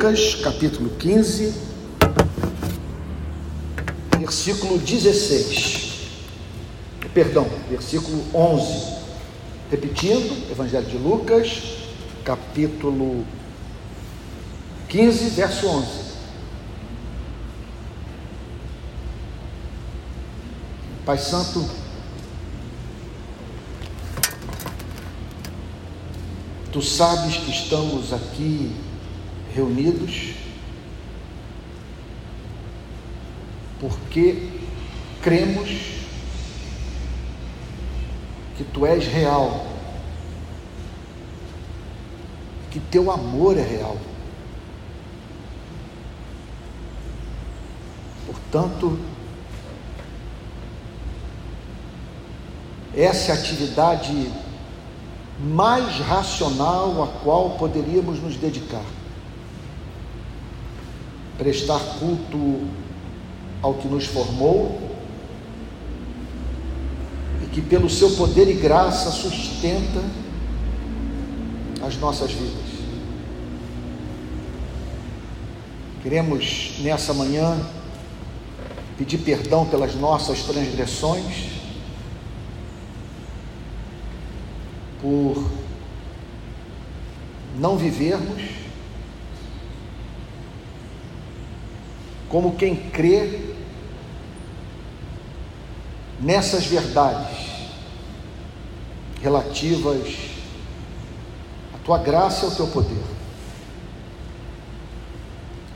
Lucas, capítulo 15, versículo 16. Perdão, versículo 11. Repetindo, Evangelho de Lucas, capítulo 15, verso 11. Pai Santo, Tu sabes que estamos aqui reunidos porque cremos que tu és real, que teu amor é real. Portanto, essa é a atividade mais racional a qual poderíamos nos dedicar. Prestar culto ao que nos formou e que, pelo seu poder e graça, sustenta as nossas vidas. Queremos nessa manhã pedir perdão pelas nossas transgressões por não vivermos como quem crê nessas verdades relativas à tua graça e ao teu poder.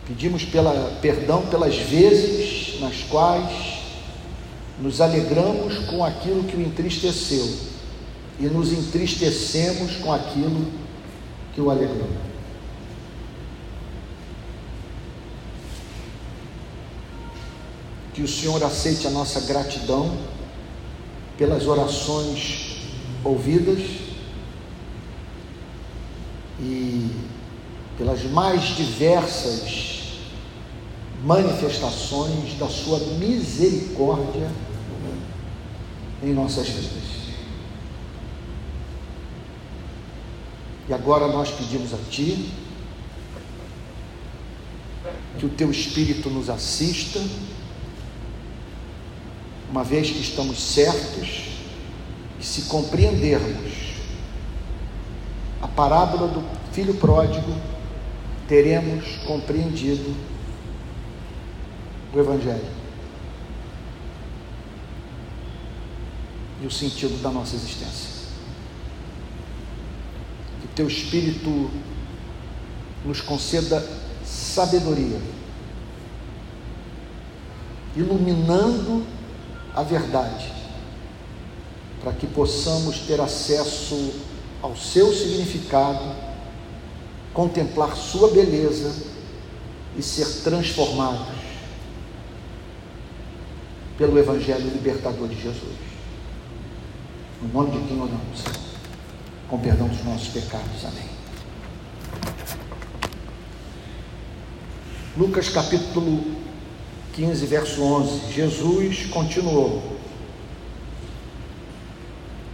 Pedimos pela, perdão pelas vezes nas quais nos alegramos com aquilo que o entristeceu e nos entristecemos com aquilo que o alegrou. Que o Senhor aceite a nossa gratidão pelas orações ouvidas e pelas mais diversas manifestações da Sua misericórdia em nossas vidas. E agora nós pedimos a Ti que o Teu Espírito nos assista, uma vez que estamos certos que se compreendermos a parábola do filho pródigo, teremos compreendido o Evangelho e o sentido da nossa existência. Teu Espírito nos conceda sabedoria, iluminando a verdade, para que possamos ter acesso ao seu significado, contemplar sua beleza e ser transformados pelo Evangelho libertador de Jesus. No nome de quem oramos, com perdão dos nossos pecados. Amém. Lucas capítulo 15, verso 11. Jesus continuou.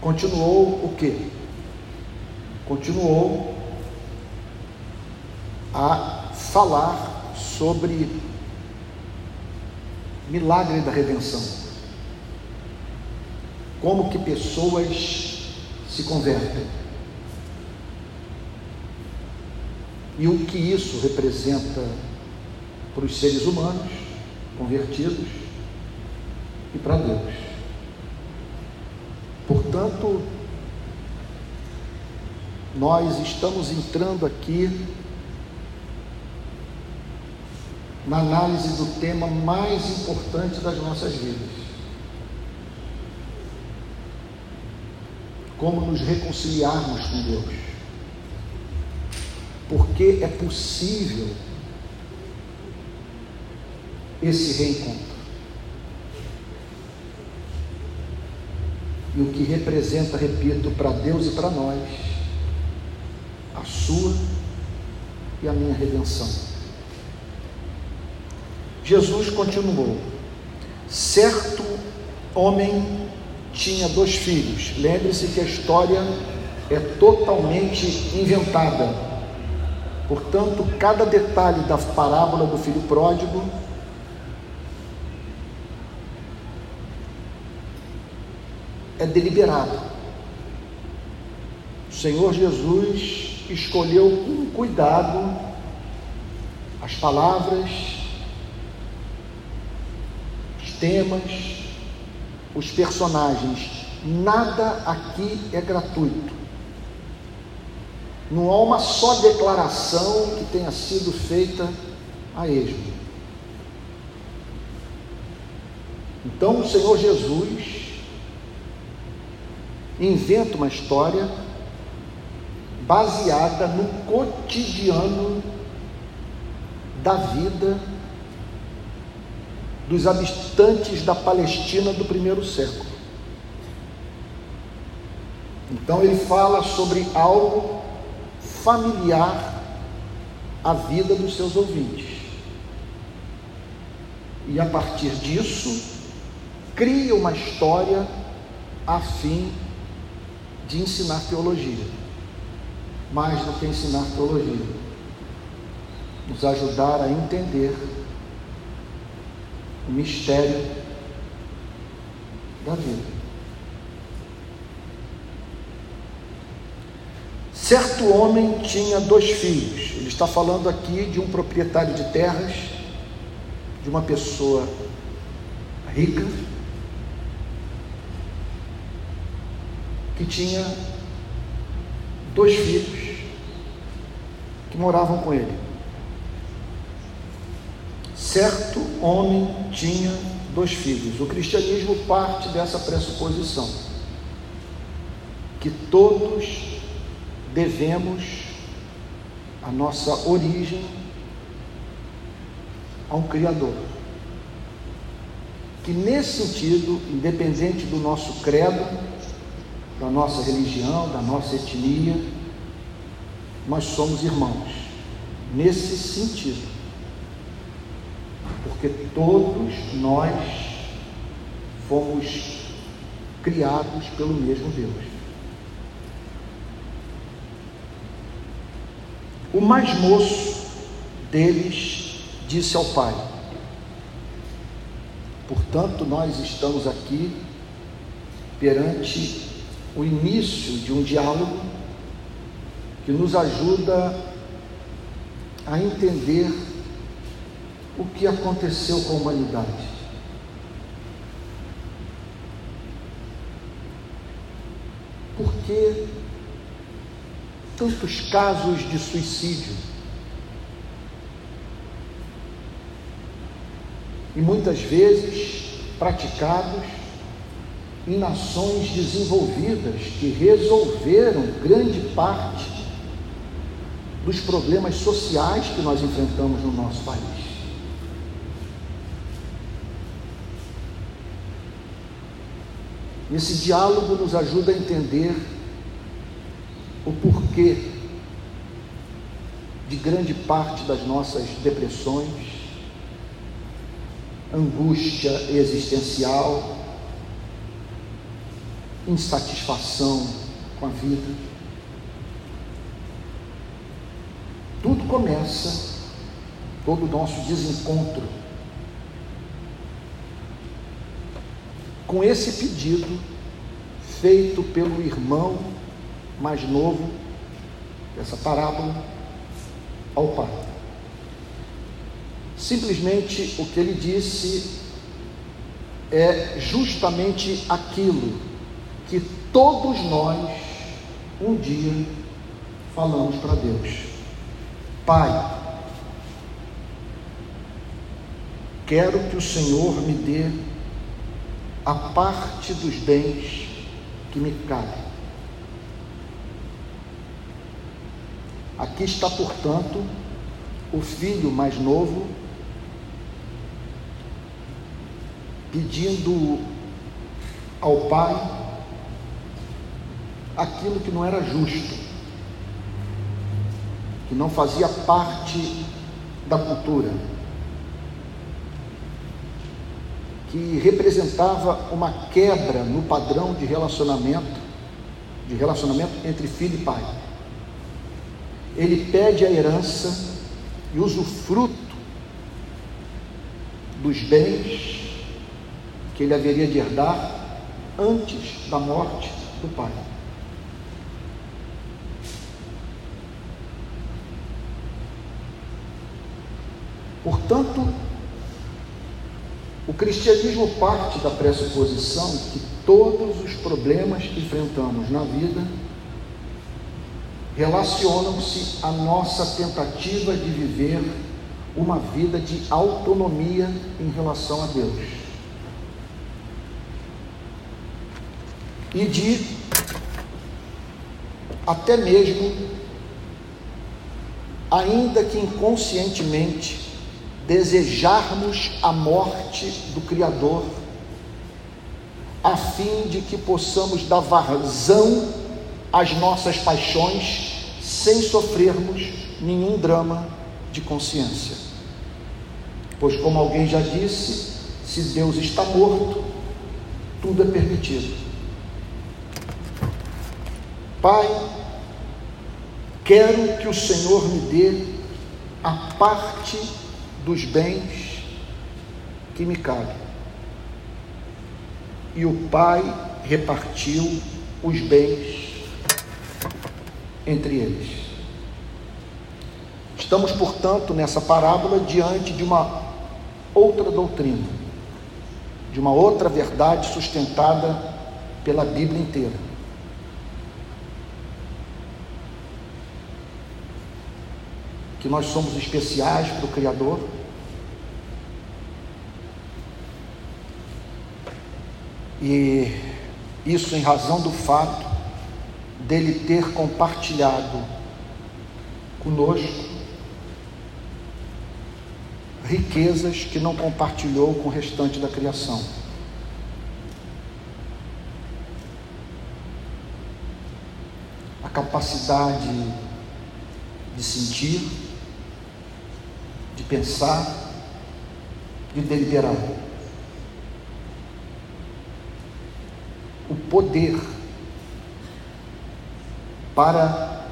Continuou o quê? Continuou a falar sobre milagre da redenção. Como que pessoas se convertem. e o que isso representa para os seres humanos convertidos e para Deus. Portanto, nós estamos entrando aqui na análise do tema mais importante das nossas vidas. Como nos reconciliarmos com Deus porque é possível esse reencontro. E o que representa, repito, para Deus e para nós, a sua e a minha redenção. Jesus continuou: certo homem tinha dois filhos. Lembre-se que a história é totalmente inventada Portanto, cada detalhe da parábola do filho pródigo é deliberado. O Senhor Jesus escolheu com cuidado as palavras, os temas, os personagens. Nada aqui é gratuito. Não há uma só declaração que tenha sido feita a esmo. Então o Senhor Jesus inventa uma história baseada no cotidiano da vida dos habitantes da Palestina do primeiro século. Então ele fala sobre algo familiar à vida dos seus ouvintes. E a partir disso, cria uma história a fim de ensinar teologia, mais do que ensinar teologia, nos ajudar a entender o mistério da vida. Certo homem tinha dois filhos. Ele está falando aqui de um proprietário de terras, de uma pessoa rica, que tinha dois filhos que moravam com ele. Certo homem tinha dois filhos. O cristianismo parte dessa pressuposição que todos devemos a nossa origem a um Criador. Que nesse sentido, independente do nosso credo, da nossa religião, da nossa etnia, nós somos irmãos, nesse sentido, porque todos nós fomos criados pelo mesmo Deus. O mais moço deles disse ao pai: Portanto, nós estamos aqui perante o início de um diálogo que nos ajuda a entender o que aconteceu com a humanidade. Por que tantos casos de suicídio? E muitas vezes praticados em nações desenvolvidas que resolveram grande parte dos problemas sociais que nós enfrentamos no nosso país. Esse diálogo nos ajuda a entender o porquê de grande parte das nossas depressões, angústia existencial, insatisfação com a vida. Tudo começa, todo o nosso desencontro, com esse pedido feito pelo irmão mais novo dessa parábola ao pai. Simplesmente o que ele disse é justamente aquilo que todos nós um dia falamos para Deus: Pai, quero que o Senhor me dê a parte dos bens que me cabe. Aqui está, portanto, o filho mais novo pedindo ao pai aquilo que não era justo, que não fazia parte da cultura, que representava uma quebra no padrão de relacionamento, de relacionamento entre filho e pai. ele pede a herança e usufruto dos bens que ele haveria de herdar antes da morte do pai. Portanto, o cristianismo parte da pressuposição que todos os problemas que enfrentamos na vida relacionam-se à nossa tentativa de viver uma vida de autonomia em relação a Deus. E de até mesmo, ainda que inconscientemente, desejarmos a morte do Criador, a fim de que possamos dar vazão às nossas paixões sem sofrermos nenhum drama de consciência. Pois, como alguém já disse, se Deus está morto, tudo é permitido. Pai, quero que o Senhor me dê a parte dos bens que me cabe. E o pai repartiu os bens entre eles. Estamos, portanto, nessa parábola diante de uma outra doutrina, de uma outra verdade sustentada pela Bíblia inteira. Que nós somos especiais para o Criador. E isso em razão do fato dele ter compartilhado conosco riquezas que não compartilhou com o restante da criação. A capacidade de sentir, de pensar, de deliberar. O poder para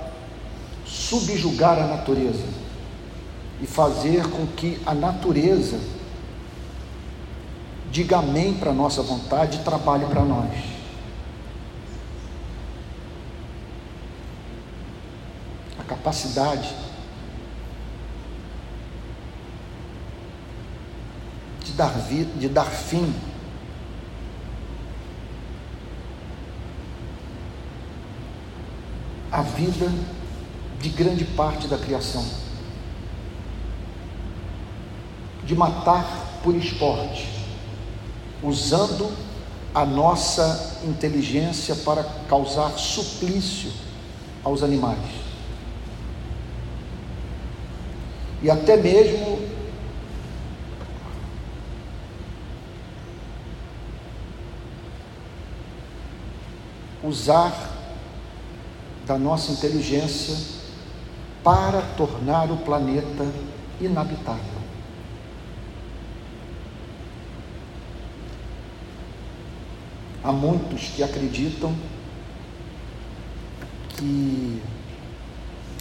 subjugar a natureza e fazer com que a natureza diga amém para a nossa vontade e trabalhe para nós. A capacidade dar, de dar fim à vida de grande parte da criação, de matar por esporte, usando a nossa inteligência para causar suplício aos animais. E até mesmo usar da nossa inteligência para tornar o planeta inabitável. Há muitos que acreditam que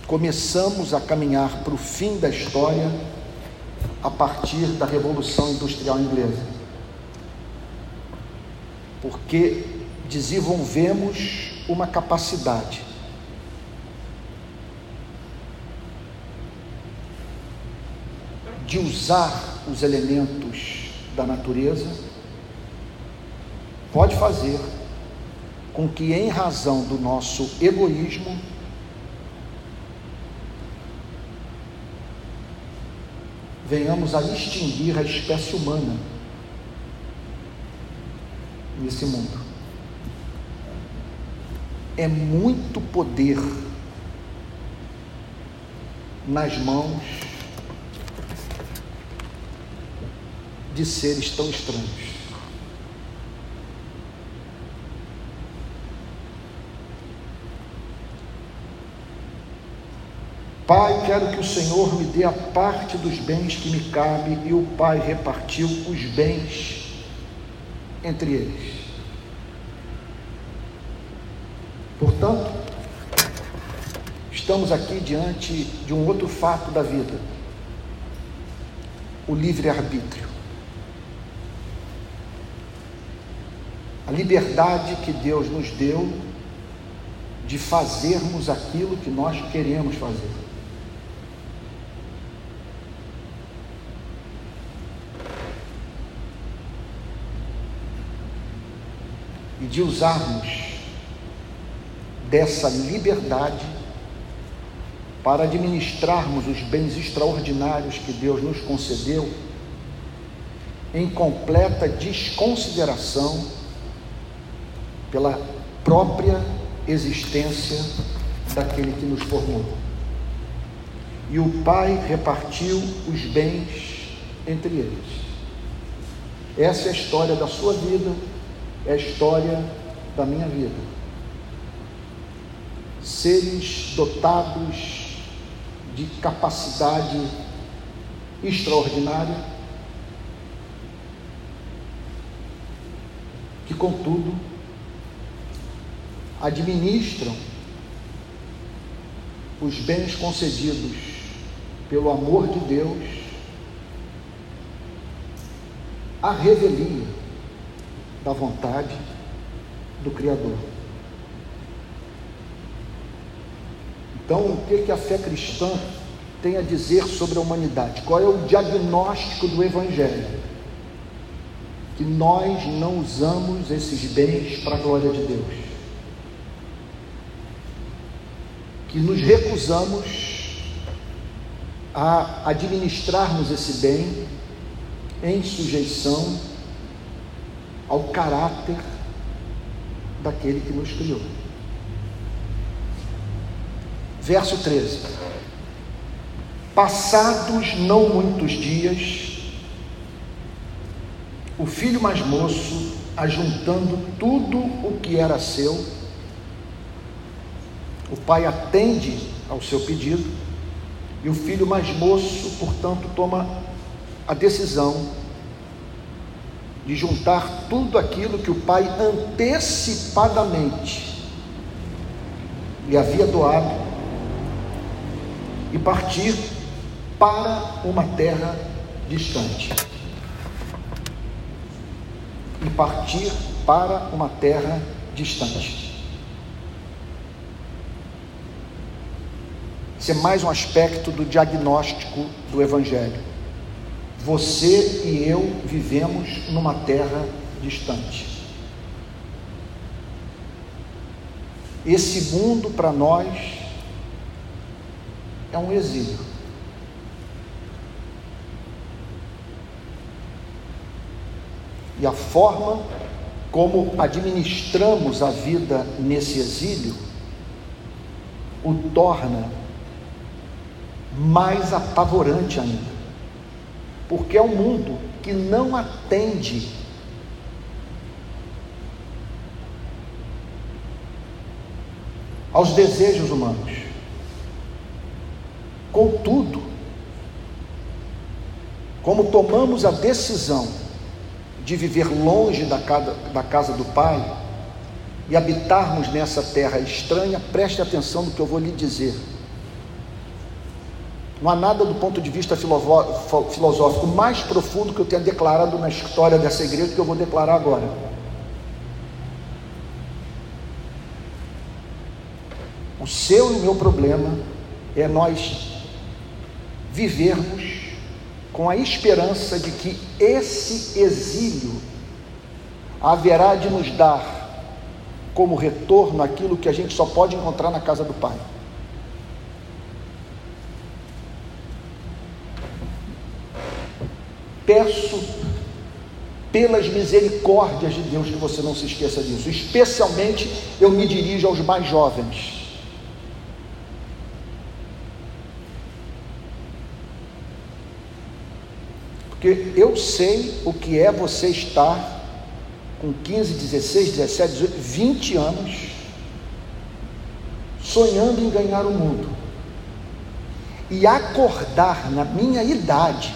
começamos a caminhar para o fim da história a partir da Revolução Industrial Inglesa. Porque desenvolvemos uma capacidade. De usar os elementos da natureza, pode fazer com que, em razão do nosso egoísmo, venhamos a extinguir a espécie humana nesse mundo é muito poder nas mãos de seres tão estranhos. Pai, quero que o Senhor me dê a parte dos bens que me cabe, e o Pai repartiu os bens entre eles. Estamos aqui diante de um outro fato da vida: o livre-arbítrio. A liberdade que Deus nos deu de fazermos aquilo que nós queremos fazer. E de usarmos dessa liberdade para administrarmos os bens extraordinários que Deus nos concedeu em completa desconsideração pela própria existência daquele que nos formou. E o Pai repartiu os bens entre eles. Essa é a história da sua vida, é a história da minha vida seres dotados de capacidade extraordinária, que, contudo, administram os bens concedidos pelo amor de Deus à revelia da vontade do Criador. Então, o que, que a fé cristã tem a dizer sobre a humanidade? Qual é o diagnóstico do Evangelho? Que nós não usamos esses bens para a glória de Deus. Que nos recusamos a administrarmos esse bem em sujeição ao caráter daquele que nos criou. Verso 13: Passados não muitos dias, o filho mais moço, ajuntando tudo o que era seu, o pai atende ao seu pedido, e o filho mais moço, portanto, toma a decisão de juntar tudo aquilo que o pai antecipadamente lhe havia doado e partir para uma terra distante. E partir para uma terra distante. Esse é mais um aspecto do diagnóstico do Evangelho. Você e eu vivemos numa terra distante. Esse mundo para nós é um exílio. E a forma como administramos a vida nesse exílio o torna mais apavorante ainda. Porque é um mundo que não atende aos desejos humanos. Contudo, como tomamos a decisão de viver longe da casa, da casa do Pai e habitarmos nessa terra estranha, preste atenção no que eu vou lhe dizer. Não há nada do ponto de vista filosófico mais profundo que eu tenha declarado na história dessa igreja que eu vou declarar agora. O seu e o meu problema é nós vivermos com a esperança de que esse exílio haverá de nos dar como retorno aquilo que a gente só pode encontrar na casa do Pai. Peço pelas misericórdias de Deus que você não se esqueça disso. Especialmente eu me dirijo aos mais jovens. Porque eu sei o que é você estar com 15, 16, 17, 18, 20 anos sonhando em ganhar o mundo e acordar na minha idade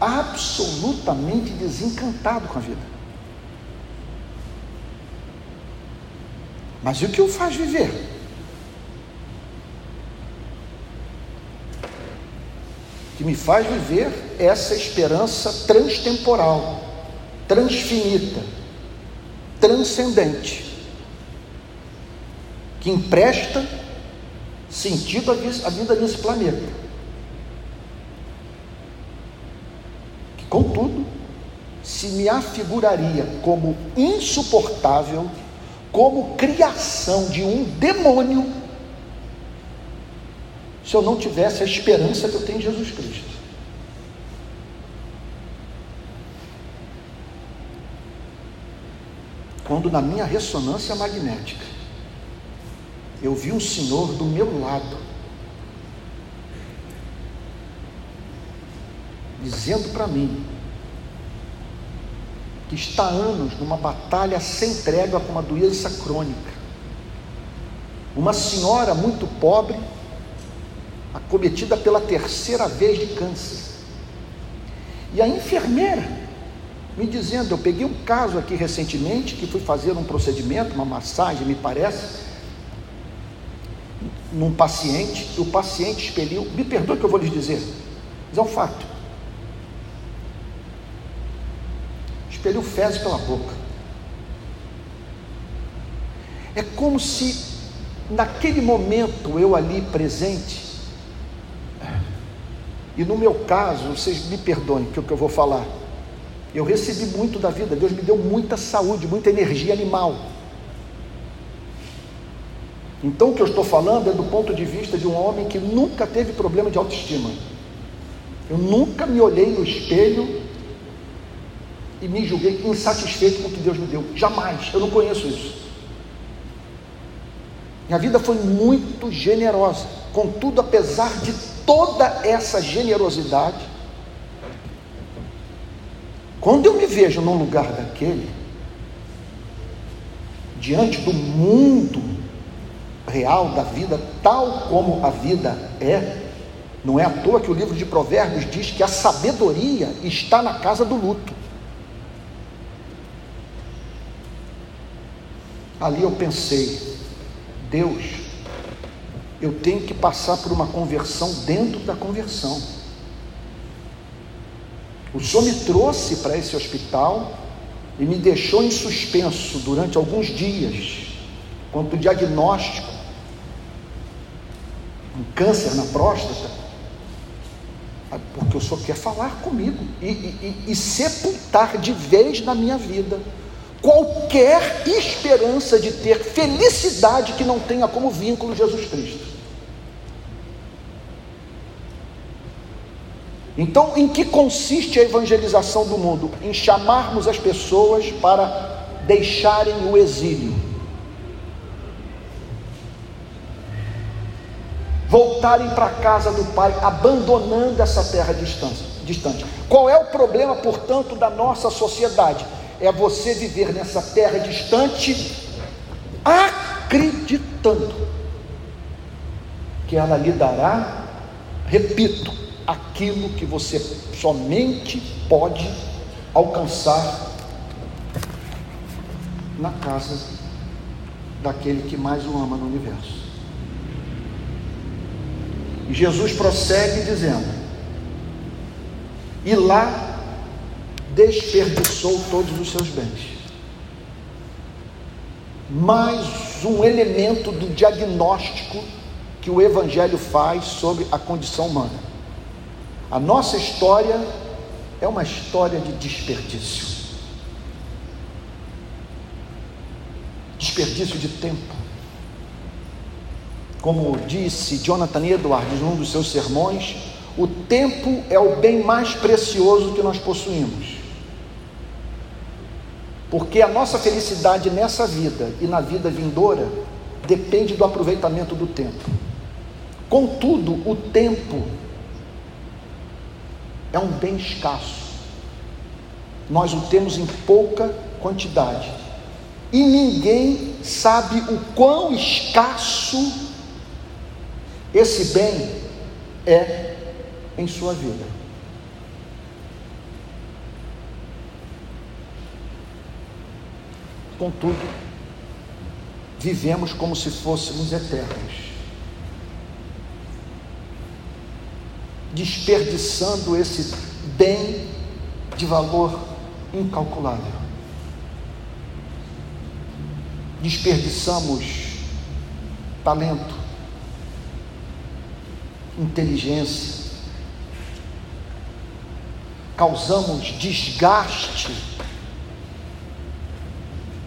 absolutamente desencantado com a vida. Mas e o que o faz viver? Que me faz viver essa esperança transtemporal, transfinita, transcendente, que empresta sentido à vida nesse planeta. Que, contudo, se me afiguraria como insuportável, como criação de um demônio, se eu não tivesse a esperança que eu tenho em Jesus Cristo. Quando na minha ressonância magnética eu vi um senhor do meu lado, dizendo para mim que está há anos numa batalha sem trégua com uma doença crônica. Uma senhora muito pobre, acometida pela terceira vez de câncer. E a enfermeira me dizendo, eu peguei um caso aqui recentemente que fui fazer um procedimento, uma massagem, me parece, num paciente, e o paciente expeliu, me perdoe que eu vou lhes dizer, mas é um fato. Expeliu fezes pela boca. É como se naquele momento eu ali presente, e no meu caso, vocês me perdoem que é o que eu vou falar, eu recebi muito da vida, Deus me deu muita saúde, muita energia animal. Então o que eu estou falando é do ponto de vista de um homem que nunca teve problema de autoestima. Eu nunca me olhei no espelho e me julguei insatisfeito com o que Deus me deu. Jamais. Eu não conheço isso. Minha vida foi muito generosa. Contudo, apesar de toda essa generosidade, quando eu me vejo num lugar daquele, diante do mundo real da vida, tal como a vida é. Não é à toa que o livro de Provérbios diz que a sabedoria está na casa do luto. Ali eu pensei, Deus, eu tenho que passar por uma conversão dentro da conversão. O Senhor me trouxe para esse hospital e me deixou em suspenso durante alguns dias, quanto o diagnóstico um câncer na próstata, porque o Senhor quer falar comigo e, e, e sepultar de vez na minha vida qualquer esperança de ter felicidade que não tenha como vínculo Jesus Cristo. Então, em que consiste a evangelização do mundo? Em chamarmos as pessoas para deixarem o exílio voltarem para a casa do Pai, abandonando essa terra distante. Qual é o problema, portanto, da nossa sociedade? É você viver nessa terra distante, acreditando que ela lhe dará, repito, aquilo que você somente pode alcançar na casa daquele que mais o ama no universo. E Jesus prossegue dizendo: E lá desperdiçou todos os seus bens. Mais um elemento do diagnóstico que o Evangelho faz sobre a condição humana. A nossa história é uma história de desperdício desperdício de tempo, como disse Jonathan Edwards num dos seus sermões, o tempo é o bem mais precioso que nós possuímos. Porque a nossa felicidade nessa vida e na vida vindoura depende do aproveitamento do tempo. Contudo, o tempo é um bem escasso. Nós o temos em pouca quantidade. E ninguém sabe o quão escasso esse bem é em sua vida. Contudo, vivemos como se fôssemos eternos. Desperdiçando esse bem de valor incalculável. Desperdiçamos talento, inteligência, causamos desgaste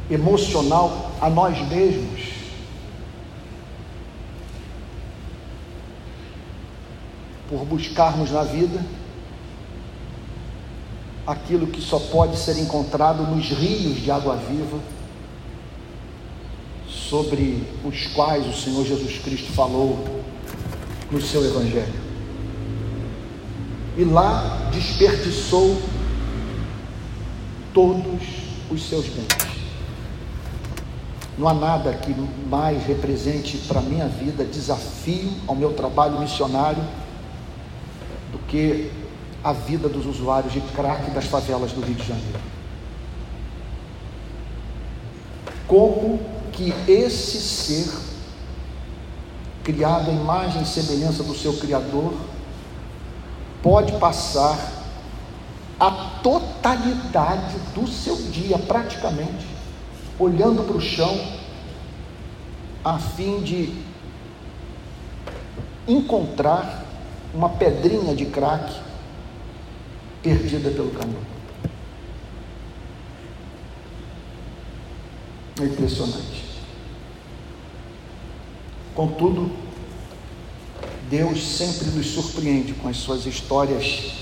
emocional a nós mesmos. Por buscarmos na vida aquilo que só pode ser encontrado nos rios de água viva, sobre os quais o Senhor Jesus Cristo falou no seu Evangelho. E lá desperdiçou todos os seus bens. Não há nada que mais represente para a minha vida desafio ao meu trabalho missionário que a vida dos usuários de crack das favelas do Rio de Janeiro. Como que esse ser, criado à imagem e semelhança do seu Criador, pode passar a totalidade do seu dia, praticamente, olhando para o chão, a fim de encontrar uma pedrinha de crack perdida pelo caminho. É impressionante. Contudo, Deus sempre nos surpreende com as suas histórias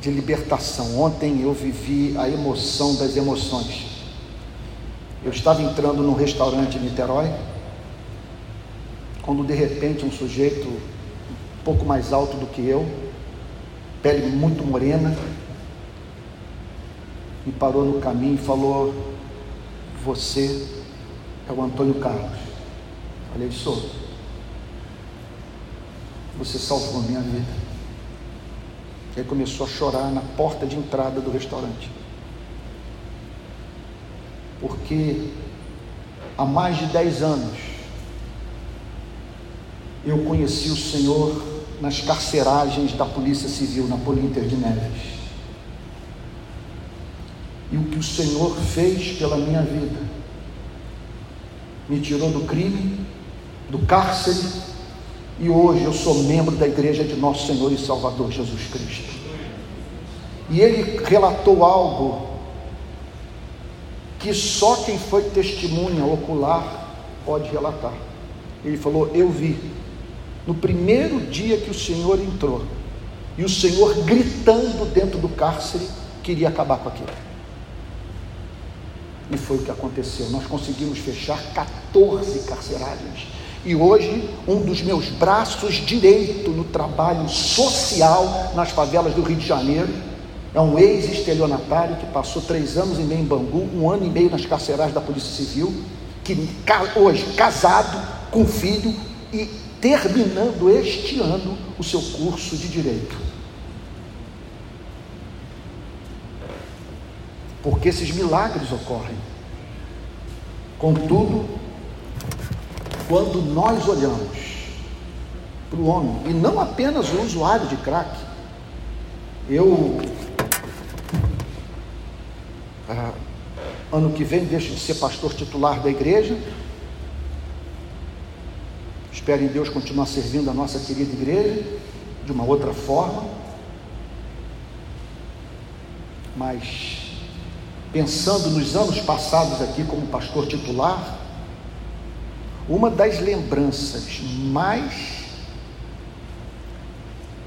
de libertação. Ontem eu vivi a emoção das emoções. Eu estava entrando num restaurante em Niterói, quando de repente um sujeito pouco mais alto do que eu, pele muito morena, me parou no caminho e falou: Você é o Antônio Carlos. Falei: Sou. Você salvou a minha vida. E aí começou a chorar na porta de entrada do restaurante. Porque há mais de dez anos eu conheci o Senhor nas carceragens da Polícia Civil na Polinter de Neves. E o que o Senhor fez pela minha vida me tirou do crime, do cárcere, e hoje eu sou membro da igreja de nosso Senhor e Salvador Jesus Cristo. E ele relatou algo que só quem foi testemunha ocular pode relatar. Ele falou: Eu vi no primeiro dia que o Senhor entrou, e o Senhor gritando dentro do cárcere, queria acabar com aquilo. E foi o que aconteceu. Nós conseguimos fechar 14 carceragens. E hoje, um dos meus braços direito no trabalho social nas favelas do Rio de Janeiro é um ex-estelionatário que passou três anos e meio em Bangu, um ano e meio nas carcerais da Polícia Civil, que hoje casado, com filho e terminando este ano o seu curso de direito. Porque esses milagres ocorrem. Contudo, quando nós olhamos para o homem, e não apenas o usuário de crack, eu, ah, ano que vem, deixo de ser pastor titular da igreja, Espero em Deus continuar servindo a nossa querida igreja de uma outra forma. Mas, pensando nos anos passados aqui como pastor titular, uma das lembranças mais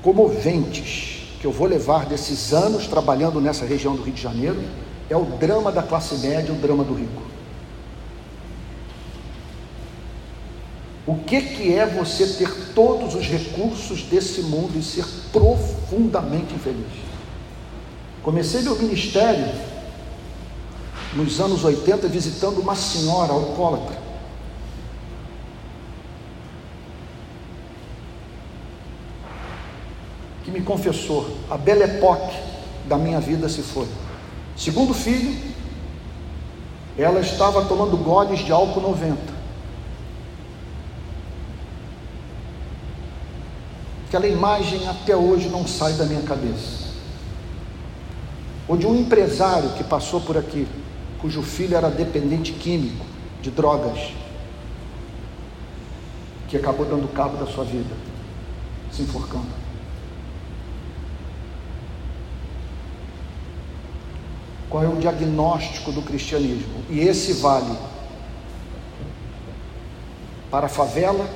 comoventes que eu vou levar desses anos trabalhando nessa região do Rio de Janeiro é o drama da classe média, o drama do rico. O que, que é você ter todos os recursos desse mundo e ser profundamente infeliz? Comecei meu ministério nos anos 80 visitando uma senhora alcoólatra. Que me confessou: a bela época da minha vida se foi. Segundo filho, ela estava tomando goles de álcool 90. Aquela imagem até hoje não sai da minha cabeça. Ou de um empresário que passou por aqui, cujo filho era dependente químico de drogas, que acabou dando cabo da sua vida, se enforcando. qual é o diagnóstico do cristianismo. E esse vale para a favela,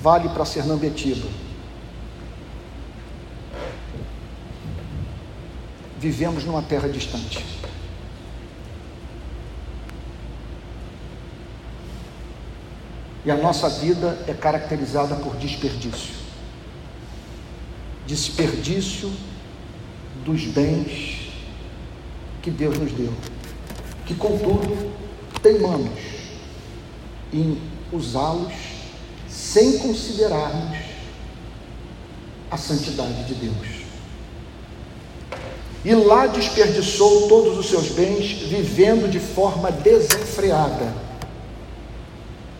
vale para Sernambetiba. Vivemos numa terra distante. E a nossa vida é caracterizada por desperdício desperdício dos bens que Deus nos deu, que contudo teimamos em usá-los sem considerarmos a santidade de Deus. E lá desperdiçou todos os seus bens, vivendo de forma desenfreada.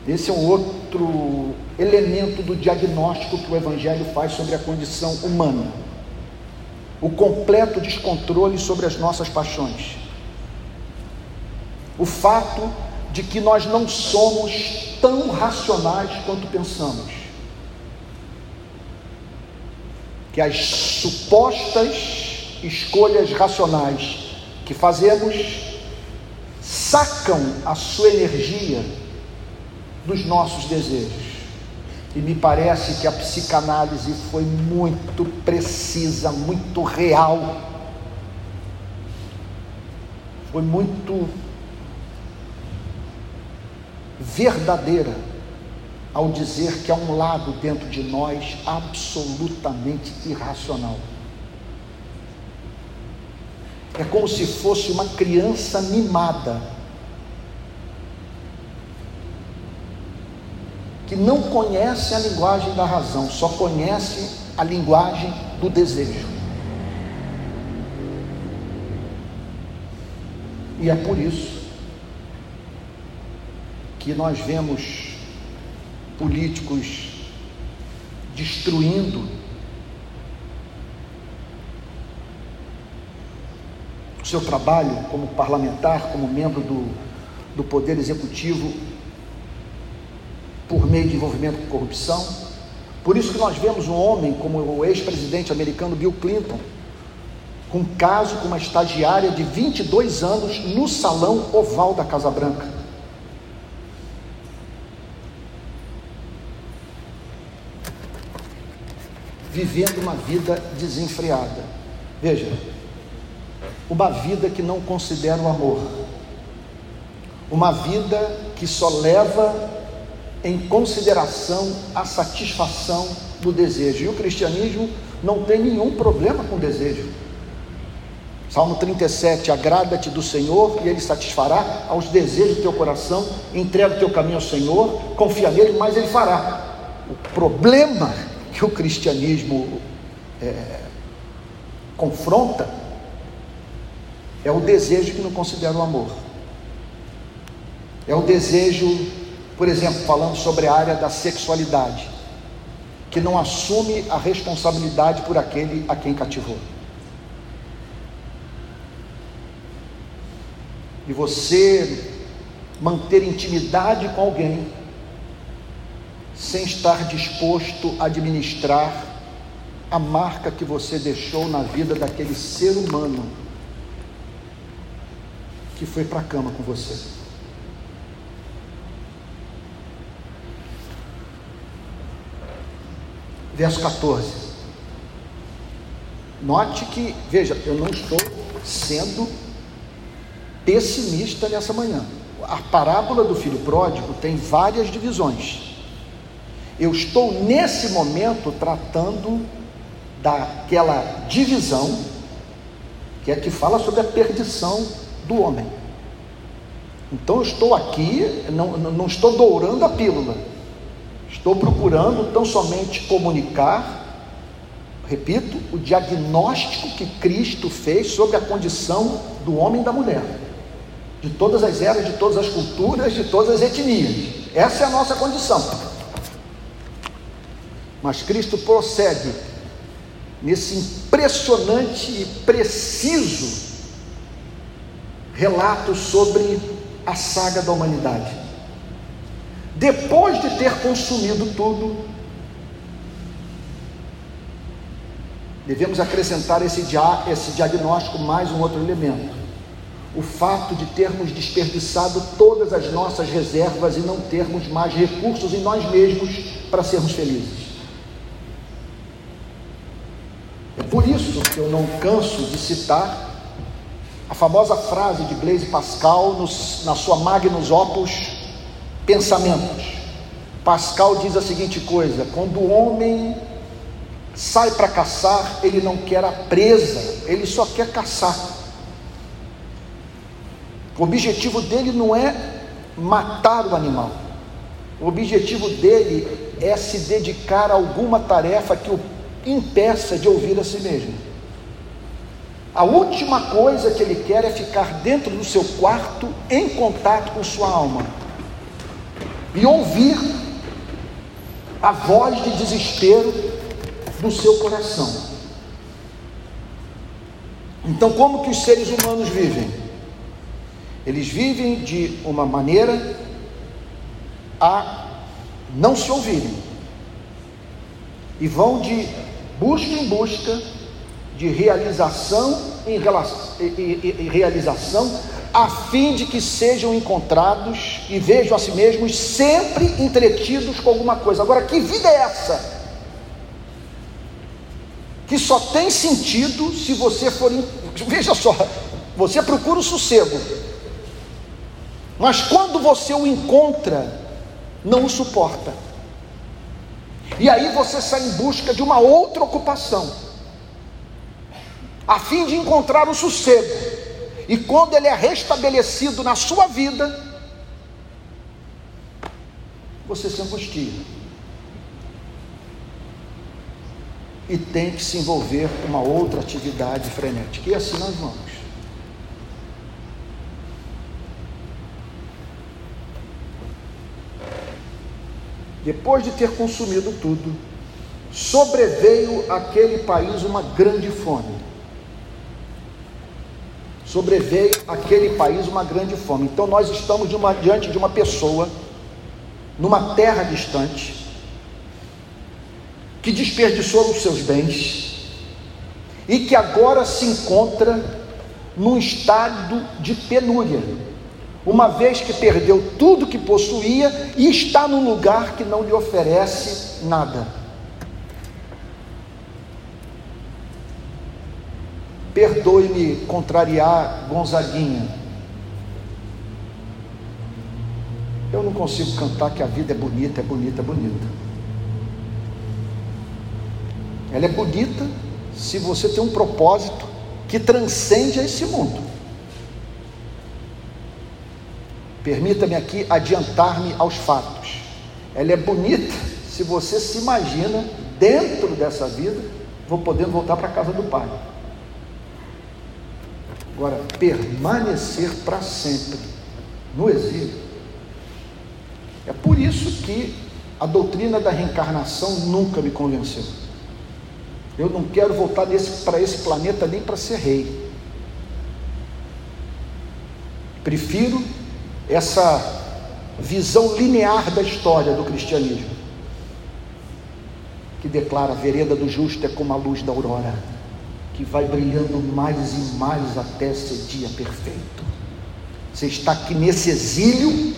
Esse é um outro elemento do diagnóstico que o Evangelho faz sobre a condição humana o completo descontrole sobre as nossas paixões. O fato de que nós não somos tão racionais quanto pensamos. Que as supostas escolhas racionais que fazemos sacam a sua energia dos nossos desejos. E me parece que a psicanálise foi muito precisa, muito real. Foi muito verdadeira ao dizer que há um lado dentro de nós absolutamente irracional. É como se fosse uma criança mimada que não conhece a linguagem da razão, só conhece a linguagem do desejo. E é por isso que nós vemos políticos destruindo seu trabalho como parlamentar, como membro do, do Poder Executivo, por meio de envolvimento com corrupção. Por isso que nós vemos um homem como o ex-presidente americano Bill Clinton, com um caso com uma estagiária de 22 anos no salão oval da Casa Branca. Vivendo uma vida desenfreada. Veja, uma vida que não considera o amor, uma vida que só leva em consideração a satisfação do desejo. E o cristianismo não tem nenhum problema com desejo. Salmo 37: Agrada-te do Senhor e Ele satisfará aos desejos do teu coração. Entrega o teu caminho ao Senhor, confia nele, mas Ele fará. O problema que o cristianismo é, confronta é o desejo que não considera o amor. É o desejo por exemplo, falando sobre a área da sexualidade, que não assume a responsabilidade por aquele a quem cativou. E você manter intimidade com alguém sem estar disposto a administrar a marca que você deixou na vida daquele ser humano que foi para a cama com você. verso 14. Note que, veja, eu não estou sendo pessimista nessa manhã. A parábola do filho pródigo tem várias divisões. Eu estou nesse momento tratando daquela divisão que é que fala sobre a perdição do homem. Então eu estou aqui, não, não estou dourando a pílula, Estou procurando tão somente comunicar, repito, o diagnóstico que Cristo fez sobre a condição do homem e da mulher. de todas as eras, de todas as culturas, de todas as etnias. Essa é a nossa condição. Mas Cristo prossegue nesse impressionante e preciso relato sobre a saga da humanidade. Depois de ter consumido tudo, devemos acrescentar esse, dia, esse diagnóstico mais um outro elemento o fato de termos desperdiçado todas as nossas reservas e não termos mais recursos em nós mesmos para sermos felizes. É por isso que eu não canso de citar a famosa frase de Blaise Pascal no, na sua Magnus Opus Pensamentos. Pascal diz a seguinte coisa: quando o homem sai para caçar, ele não quer a presa, ele só quer caçar. O objetivo dele não é matar o animal. O objetivo dele é se dedicar a alguma tarefa que o impeça de ouvir a si mesmo. A última coisa que ele quer é ficar dentro do seu quarto em contato com sua alma e ouvir a voz de desespero do seu coração. Então, como que os seres humanos vivem? Eles vivem de uma maneira a não se ouvirem e vão de busca em busca de realização em, relação, em, realização a fim de que sejam encontrados e vejam a si mesmos sempre entretidos com alguma coisa. Agora, que vida é essa? Que só tem sentido se você for. Veja só, você procura o sossego, mas quando você o encontra, não o suporta. E aí você sai em busca de uma outra ocupação, a fim de encontrar o sossego. E quando ele é restabelecido na sua vida, você se angustia. E tem que se envolver com uma outra atividade frenética. E assim nós vamos. depois de ter consumido tudo, sobreveio àquele país uma grande fome. Sobreveio àquele país uma grande fome. Então nós estamos de uma, diante de uma pessoa, numa terra distante, que desperdiçou os seus bens e que agora se encontra num estado de penúria uma vez que perdeu tudo que possuía e está num lugar que não lhe oferece nada. Perdoe-me contrariar Gonzaguinha. Eu não consigo cantar que a vida é bonita, é bonita, é bonita. Ela é bonita se você tem um propósito que transcende esse mundo. Permita-me aqui adiantar-me aos fatos. Ela é bonita se você se imagina dentro dessa vida, vou podendo voltar para a casa do Pai. Agora, permanecer para sempre no exílio. É por isso que a doutrina da reencarnação nunca me convenceu. Eu não quero voltar para esse planeta nem para ser rei. Prefiro essa visão linear da história do cristianismo, que declara a vereda do justo é como a luz da aurora, que vai brilhando mais e mais até ser dia perfeito. Você está aqui nesse exílio,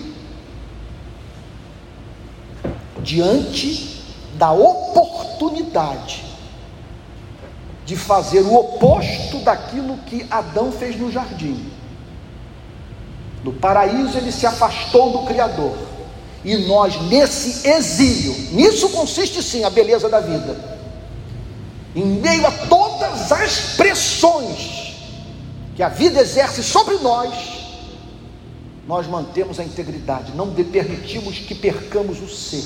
diante da oportunidade de fazer o oposto daquilo que Adão fez no jardim no paraíso ele se afastou do Criador. E nós, nesse exílio, nisso consiste sim a beleza da vida. Em meio a todas as pressões que a vida exerce sobre nós, nós mantemos a integridade, não permitimos que percamos o ser.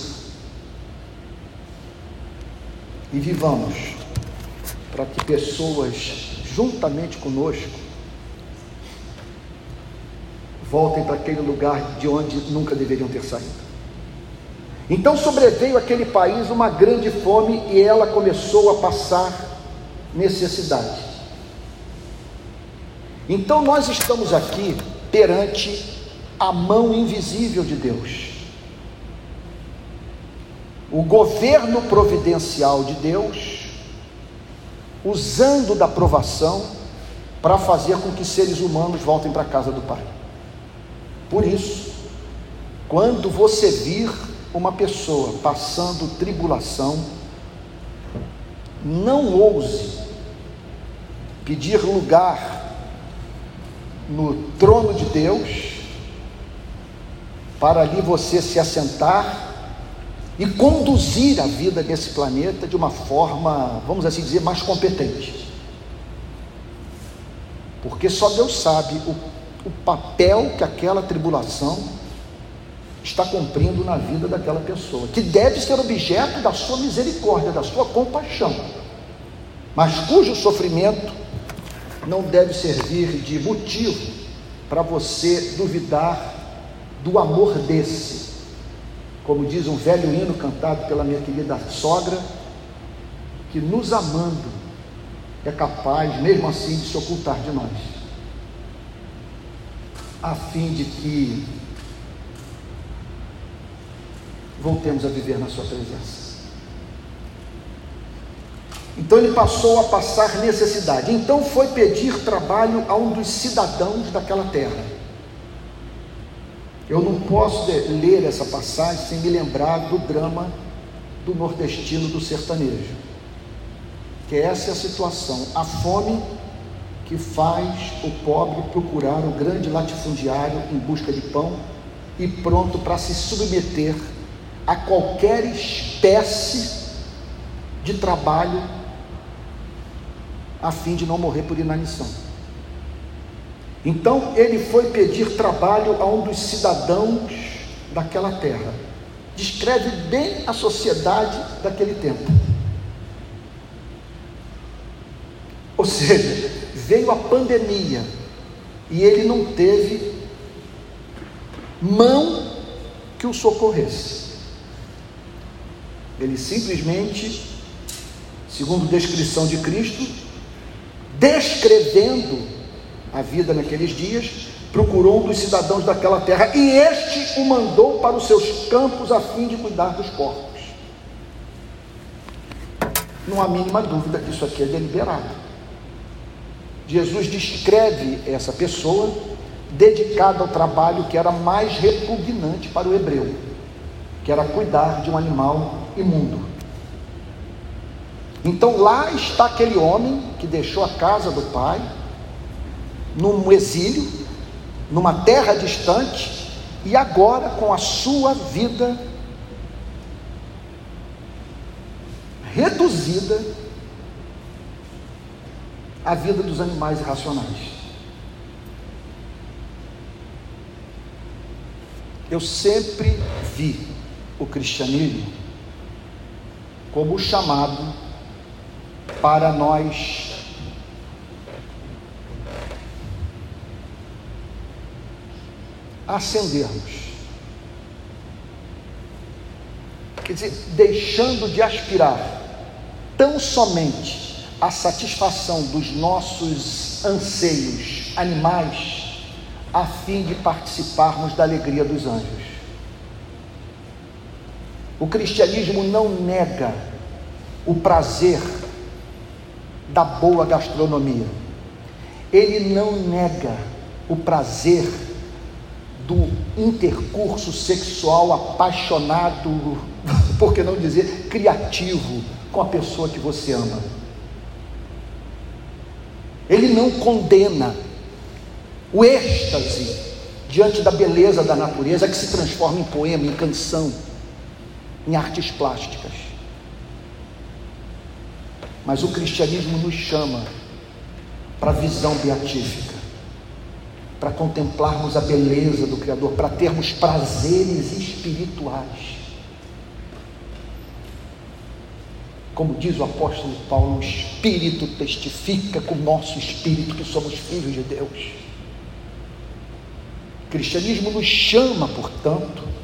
E vivamos para que pessoas juntamente conosco voltem para aquele lugar de onde nunca deveriam ter saído. Então sobreveio aquele país uma grande fome e ela começou a passar necessidade. Então nós estamos aqui perante a mão invisível de Deus. O governo providencial de Deus, usando da provação para fazer com que seres humanos voltem para a casa do Pai. Por isso, quando você vir uma pessoa passando tribulação, não ouse pedir lugar no trono de Deus, para ali você se assentar e conduzir a vida nesse planeta de uma forma, vamos assim dizer, mais competente. Porque só Deus sabe o, o papel que aquela tribulação está cumprindo na vida daquela pessoa, que deve ser objeto da sua misericórdia, da sua compaixão, mas cujo sofrimento não deve servir de motivo para você duvidar do amor desse. Como diz um velho hino cantado pela minha querida sogra, que nos amando é capaz, mesmo assim, de se ocultar de nós, a fim de que voltemos a viver na Sua presença. Então ele passou a passar necessidade. Então foi pedir trabalho a um dos cidadãos daquela terra. Eu não posso ler essa passagem sem me lembrar do drama do nordestino do sertanejo. Que essa é a situação, a fome que faz o pobre procurar o grande latifundiário em busca de pão e pronto para se submeter a qualquer espécie de trabalho a fim de não morrer por inanição. Então ele foi pedir trabalho a um dos cidadãos daquela terra. Descreve bem a sociedade daquele tempo. Ou seja, veio a pandemia e ele não teve mão que o socorresse. Ele simplesmente, segundo descrição de Cristo, descrevendo a vida naqueles dias, procurou um dos cidadãos daquela terra e este o mandou para os seus campos a fim de cuidar dos porcos. Não há mínima dúvida que isso aqui é deliberado. Jesus descreve essa pessoa dedicada ao trabalho que era mais repugnante para o hebreu, que era cuidar de um animal imundo. Então lá está aquele homem que deixou a casa do pai, num exílio, numa terra distante, e agora com a sua vida reduzida à vida dos animais irracionais. Eu sempre vi o cristianismo como chamado para nós acendermos. Quer dizer, deixando de aspirar tão somente a satisfação dos nossos anseios animais, a fim de participarmos da alegria dos anjos. O cristianismo não nega o prazer da boa gastronomia. Ele não nega o prazer do intercurso sexual apaixonado, por que não dizer criativo, com a pessoa que você ama. Ele não condena o êxtase diante da beleza da natureza que se transforma em poema, em canção, em artes plásticas. Mas o cristianismo nos chama para a visão beatífica, para contemplarmos a beleza do Criador, para termos prazeres espirituais. Como diz o apóstolo Paulo, o Espírito testifica com o nosso espírito que somos filhos de Deus. cristianismo nos chama, portanto,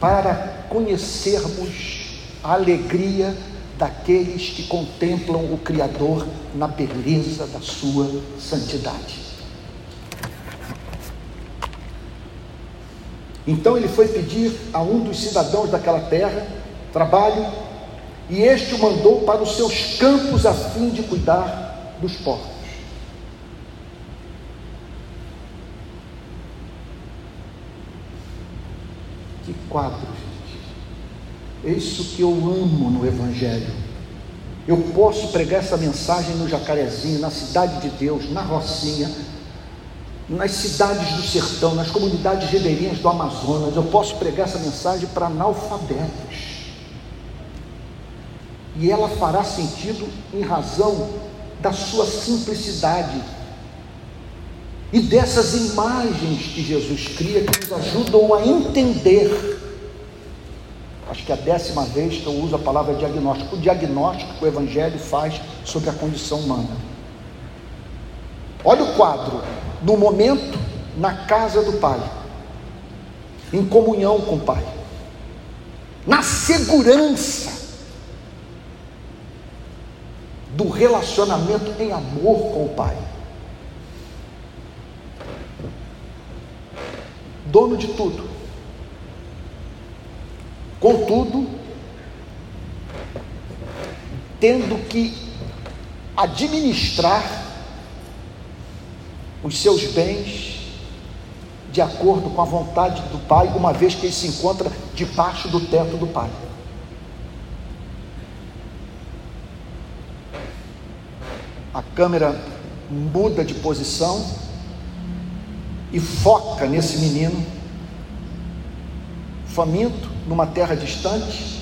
para conhecermos a alegria daqueles que contemplam o Criador na beleza da sua santidade. Então ele foi pedir a um dos cidadãos daquela terra trabalho, e este o mandou para os seus campos a fim de cuidar dos porcos. Que quadro, gente. É isso que eu amo no Evangelho. Eu posso pregar essa mensagem no Jacarezinho, na cidade de Deus, na Rocinha, nas cidades do sertão, nas comunidades ribeirinhas do Amazonas. Eu posso pregar essa mensagem para analfabetos. E ela fará sentido em razão da sua simplicidade e dessas imagens que Jesus cria que nos ajudam a entender. Acho que é a décima vez que eu uso a palavra diagnóstico. O diagnóstico que o Evangelho faz sobre a condição humana. Olha o quadro no momento na casa do Pai, em comunhão com o Pai, na segurança do relacionamento em amor com o Pai. Dono de tudo. Contudo, tendo que administrar os seus bens de acordo com a vontade do Pai, uma vez que ele se encontra debaixo do teto do Pai. A câmera muda de posição e foca nesse menino, faminto, numa terra distante,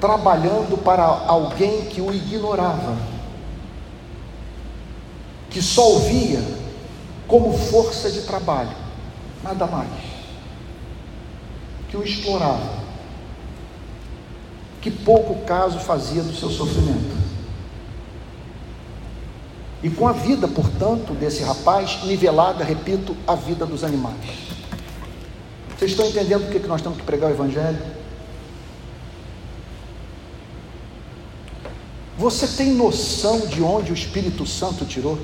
trabalhando para alguém que o ignorava que só ouvia como força de trabalho, nada mais, que o explorava, que pouco caso fazia do seu sofrimento. E com a vida, portanto, desse rapaz nivelada, repito, a vida dos animais. Vocês estão entendendo por que nós temos que pregar o Evangelho? Você tem noção de onde o Espírito Santo tirou?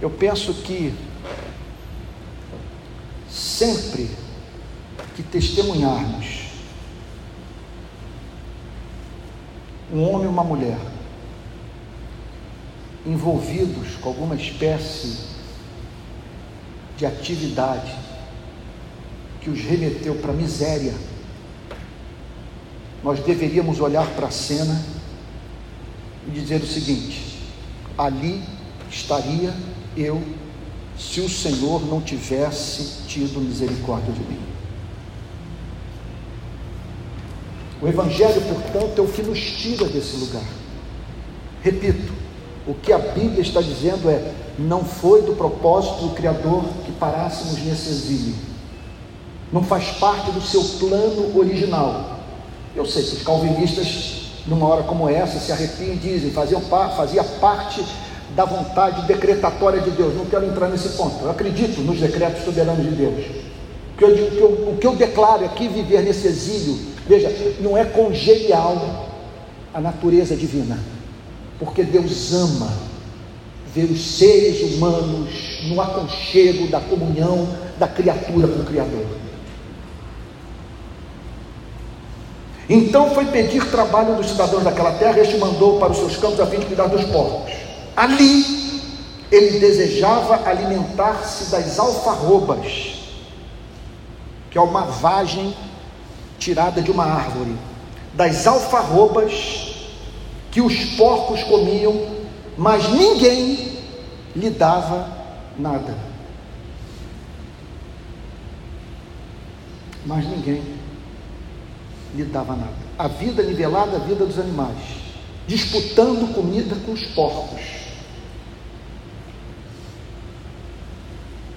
Eu penso que sempre que testemunharmos um homem e uma mulher envolvidos com alguma espécie de atividade que os remeteu para a miséria, nós deveríamos olhar para a cena e dizer o seguinte: ali estaria eu se o Senhor não tivesse tido misericórdia de mim. O Evangelho, portanto, é o que nos tira desse lugar. Repito, o que a Bíblia está dizendo é: não foi do propósito do Criador que parássemos nesse exílio, não faz parte do seu plano original. Eu sei que os calvinistas, numa hora como essa, se arrepiam e dizem: faziam, fazia parte da vontade decretatória de Deus. Não quero entrar nesse ponto. Eu acredito nos decretos soberanos de Deus. O que eu, o que eu, o que eu declaro aqui, viver nesse exílio, veja, não é congenial a natureza divina, porque Deus ama ver os seres humanos no aconchego da comunhão da criatura com o Criador. Então foi pedir trabalho dos cidadãos daquela terra, este mandou para os seus campos a fim de cuidar dos porcos. Ali ele desejava alimentar-se das alfarrobas, que é uma vagem tirada de uma árvore, das alfarrobas que os porcos comiam, mas ninguém lhe dava nada. Mas ninguém lhe dava nada. A vida nivelada, a vida dos animais, disputando comida com os porcos.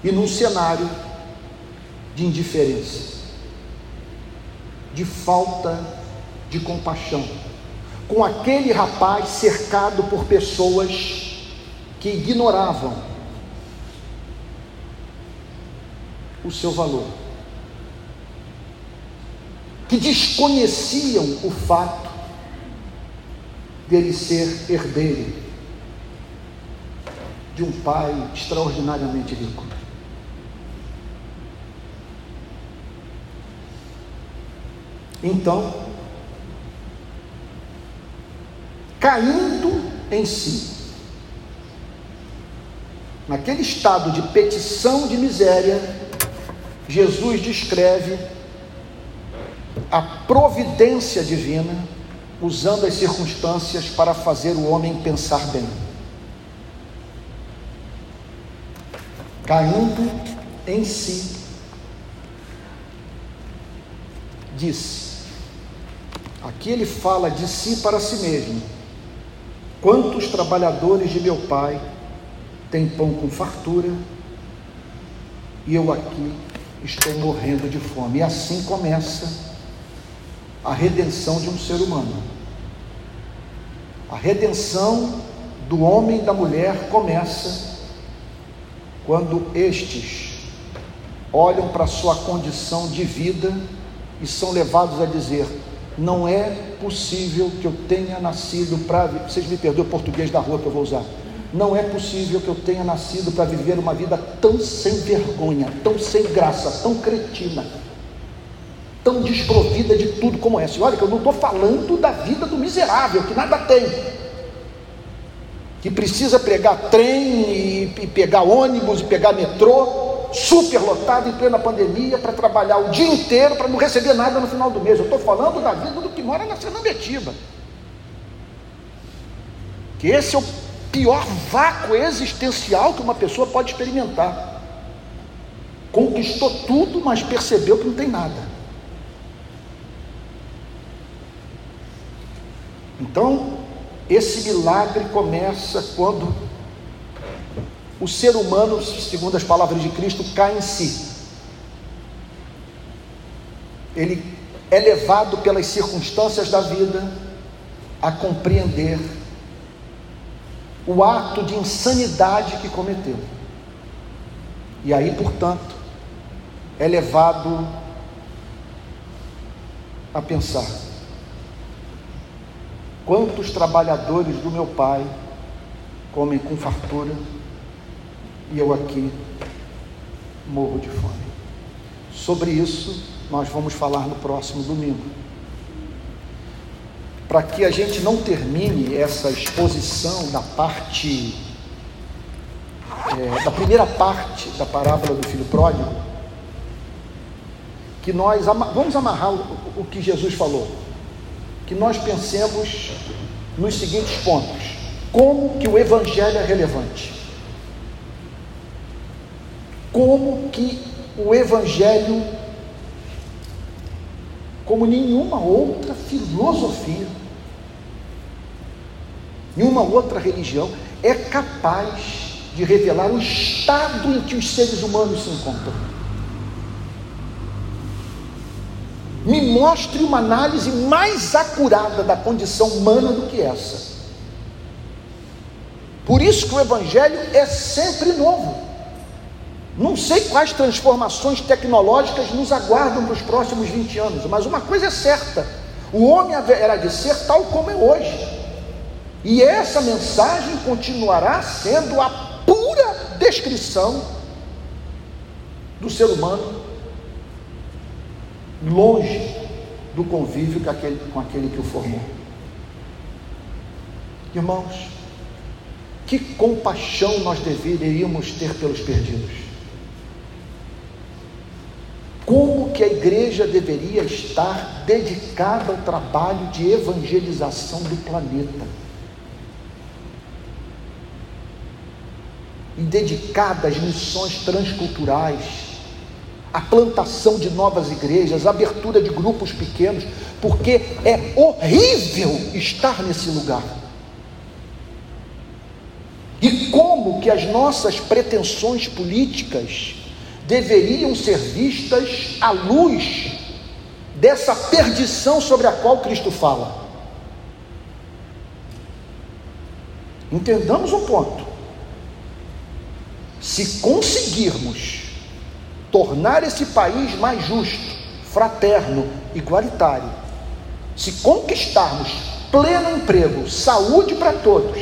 e num cenário de indiferença, de falta de compaixão, com aquele rapaz cercado por pessoas que ignoravam o seu valor, que desconheciam o fato dele ser herdeiro de um pai extraordinariamente rico. Então, caindo em si, naquele estado de petição de miséria, Jesus descreve a providência divina usando as circunstâncias para fazer o homem pensar bem. Caindo em si, disse: aqui ele fala de si para si mesmo. Quantos trabalhadores de meu pai têm pão com fartura e eu aqui estou morrendo de fome? E assim começa a redenção de um ser humano. A redenção do homem e da mulher começa quando estes olham para a sua condição de vida e são levados a dizer: não é possível que eu tenha nascido para. Vocês me perdoem o português da rua que eu vou usar. Não é possível que eu tenha nascido para viver uma vida tão sem vergonha, tão sem graça, tão cretina tão desprovida de tudo como essa. E olha que eu não estou falando da vida do miserável, que nada tem. Que precisa pegar trem e, e pegar ônibus e pegar metrô, super lotado em plena pandemia, para trabalhar o dia inteiro, para não receber nada no final do mês. Eu estou falando da vida do que mora na Senambetiba. Que esse é o pior vácuo existencial que uma pessoa pode experimentar. Conquistou tudo, mas percebeu que não tem nada. Então, esse milagre começa quando o ser humano, segundo as palavras de Cristo, cai em si. Ele é levado pelas circunstâncias da vida a compreender o ato de insanidade que cometeu. E aí, portanto, é levado a pensar: Quantos trabalhadores do meu pai comem com fartura e eu aqui morro de fome? Sobre isso, nós vamos falar no próximo domingo. Para que a gente não termine essa exposição da parte, é, da primeira parte da parábola do filho pródigo, que nós vamos amarrar o, o que Jesus falou que nós pensemos nos seguintes pontos: como que o evangelho é relevante? Como que o evangelho, como nenhuma outra filosofia, nenhuma outra religião é capaz de revelar o estado em que os seres humanos se encontram. me mostre uma análise mais acurada da condição humana do que essa. Por isso que o Evangelho é sempre novo. Não sei quais transformações tecnológicas nos aguardam para os próximos 20 anos, mas uma coisa é certa: o homem haverá de ser tal como é hoje. E essa mensagem continuará sendo a pura descrição do ser humano longe do convívio com aquele, com aquele que o formou. Irmãos, que compaixão nós deveríamos ter pelos perdidos. Como que a igreja deveria estar dedicada ao trabalho de evangelização do planeta? E dedicada às missões transculturais, a plantação de novas igrejas, a abertura de grupos pequenos, porque é horrível estar nesse lugar. E como que as nossas pretensões políticas deveriam ser vistas à luz dessa perdição sobre a qual Cristo fala. Entendamos um ponto. Se conseguirmos tornar esse país mais justo, fraterno, igualitário, se conquistarmos pleno emprego, saúde para todos,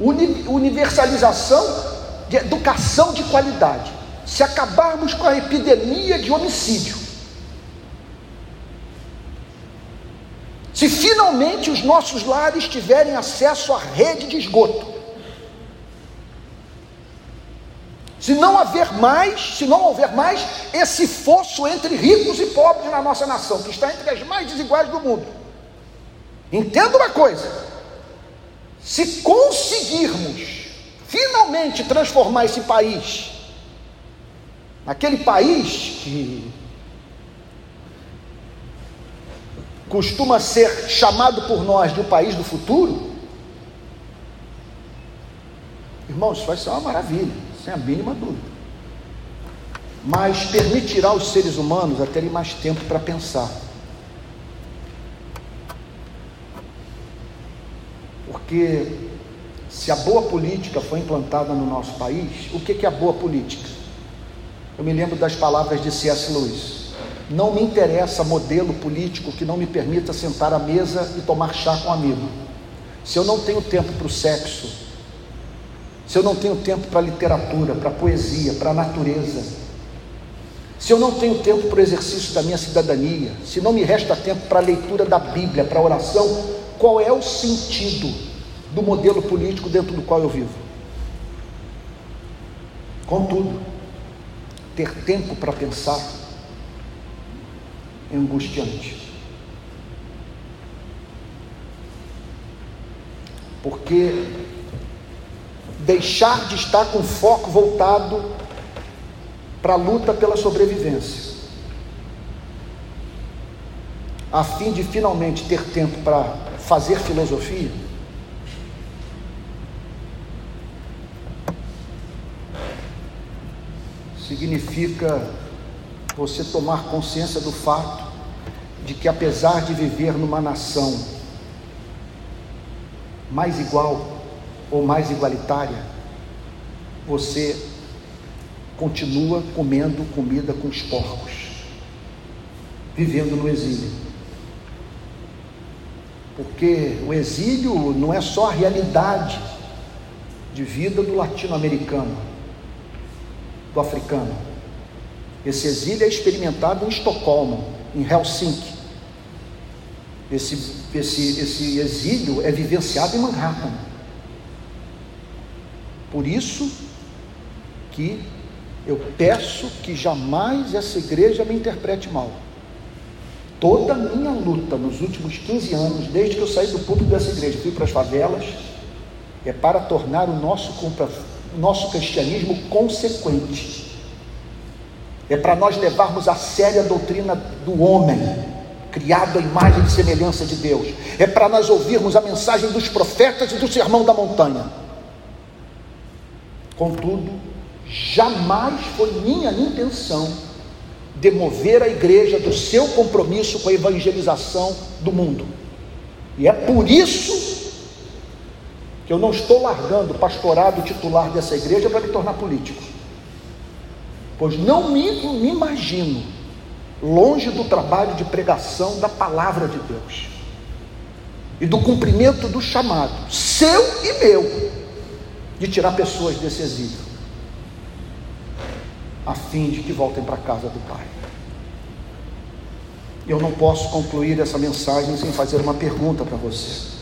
universalização de educação de qualidade, se acabarmos com a epidemia de homicídio, se finalmente os nossos lares tiverem acesso à rede de esgoto, se não haver mais, se não houver mais esse fosso entre ricos e pobres na nossa nação, que está entre as mais desiguais do mundo. Entenda uma coisa: se conseguirmos finalmente transformar esse país naquele país que costuma ser chamado por nós de o país do futuro, irmãos, isso vai ser uma maravilha sem a mínima dúvida. Mas permitirá os seres humanos a terem mais tempo para pensar. Porque se a boa política foi implantada no nosso país, o que é a boa política? Eu me lembro das palavras de C.S. Lewis. Não me interessa modelo político que não me permita sentar à mesa e tomar chá com um amigo. Se eu não tenho tempo para o sexo, se eu não tenho tempo para literatura, para poesia, para a natureza, se eu não tenho tempo para o exercício da minha cidadania, se não me resta tempo para a leitura da Bíblia, para a oração, qual é o sentido do modelo político dentro do qual eu vivo? Contudo, ter tempo para pensar é angustiante. Porque deixar de estar com foco voltado para a luta pela sobrevivência, a fim de finalmente ter tempo para fazer filosofia. Significa você tomar consciência do fato de que, apesar de viver numa nação mais igual ou mais igualitária, você continua comendo comida com os porcos, vivendo no exílio. Porque o exílio não é só a realidade de vida do latino-americano, do africano. Esse exílio é experimentado em Estocolmo, em Helsinki. Esse, esse, esse exílio é vivenciado em Manhattan. Por isso que eu peço que jamais essa igreja me interprete mal. Toda a minha luta nos últimos 15 anos, desde que eu saí do público dessa igreja, fui para as favelas, é para tornar o nosso, nosso cristianismo consequente. É para nós levarmos a séria doutrina do homem, criado à imagem e semelhança de Deus. É para nós ouvirmos a mensagem dos profetas e do sermão da montanha Contudo, jamais foi minha intenção demover a igreja do seu compromisso com a evangelização do mundo. E é por isso que eu não estou largando o pastorado titular dessa igreja para me tornar político. Pois não me, me imagino longe do trabalho de pregação da palavra de Deus e do cumprimento do chamado, seu e meu, de tirar pessoas desse exílio, a fim de que voltem para a casa do Pai. Eu não posso concluir essa mensagem sem fazer uma pergunta para você: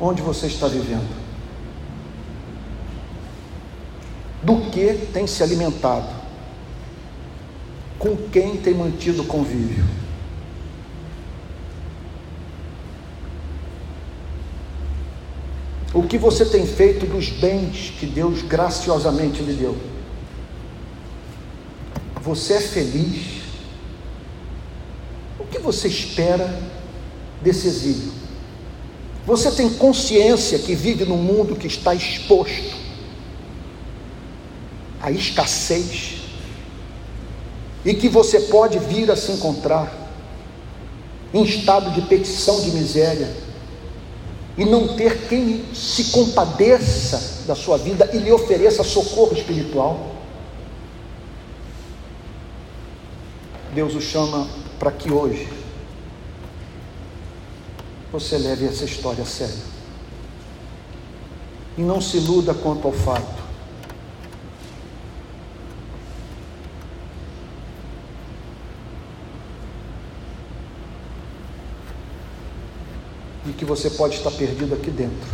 onde você está vivendo? Do que tem se alimentado? Com quem tem mantido convívio? O que você tem feito dos bens que Deus graciosamente lhe deu? Você é feliz? O que você espera desse exílio? Você tem consciência que vive num mundo que está exposto à escassez e que você pode vir a se encontrar em estado de petição de miséria? e não ter quem se compadeça da sua vida e lhe ofereça socorro espiritual. Deus o chama para que hoje você leve essa história a sério. E não se iluda quanto ao fato de que você pode estar perdido aqui dentro.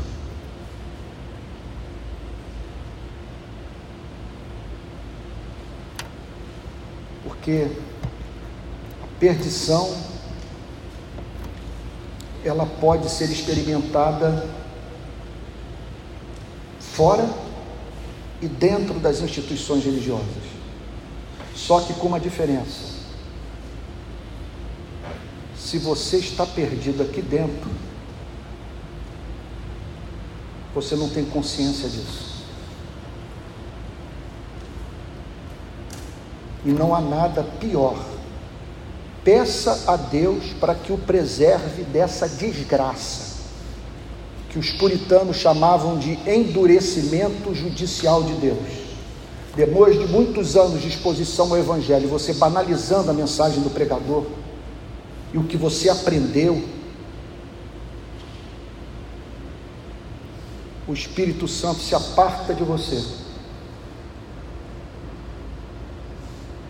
Porque a perdição ela pode ser experimentada fora e dentro das instituições religiosas. Só que com uma diferença. Se você está perdido aqui dentro, você não tem consciência disso. E não há nada pior. Peça a Deus para que o preserve dessa desgraça, que os puritanos chamavam de endurecimento judicial de Deus. Depois de muitos anos de exposição ao Evangelho, você banalizando a mensagem do pregador, e o que você aprendeu, o Espírito Santo se aparta de você.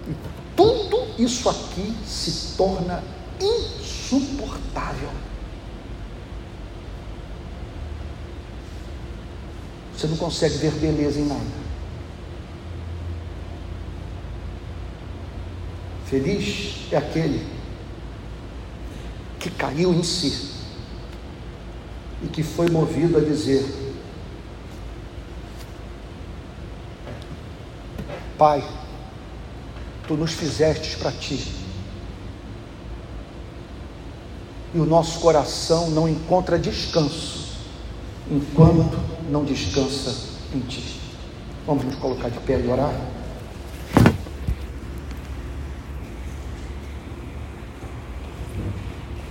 E tudo isso aqui se torna insuportável. Você não consegue ver beleza em nada. Feliz é aquele que caiu em si e que foi movido a dizer: Pai, tu nos fizestes para ti. E o nosso coração não encontra descanso enquanto não descansa em ti. Vamos nos colocar de pé e orar?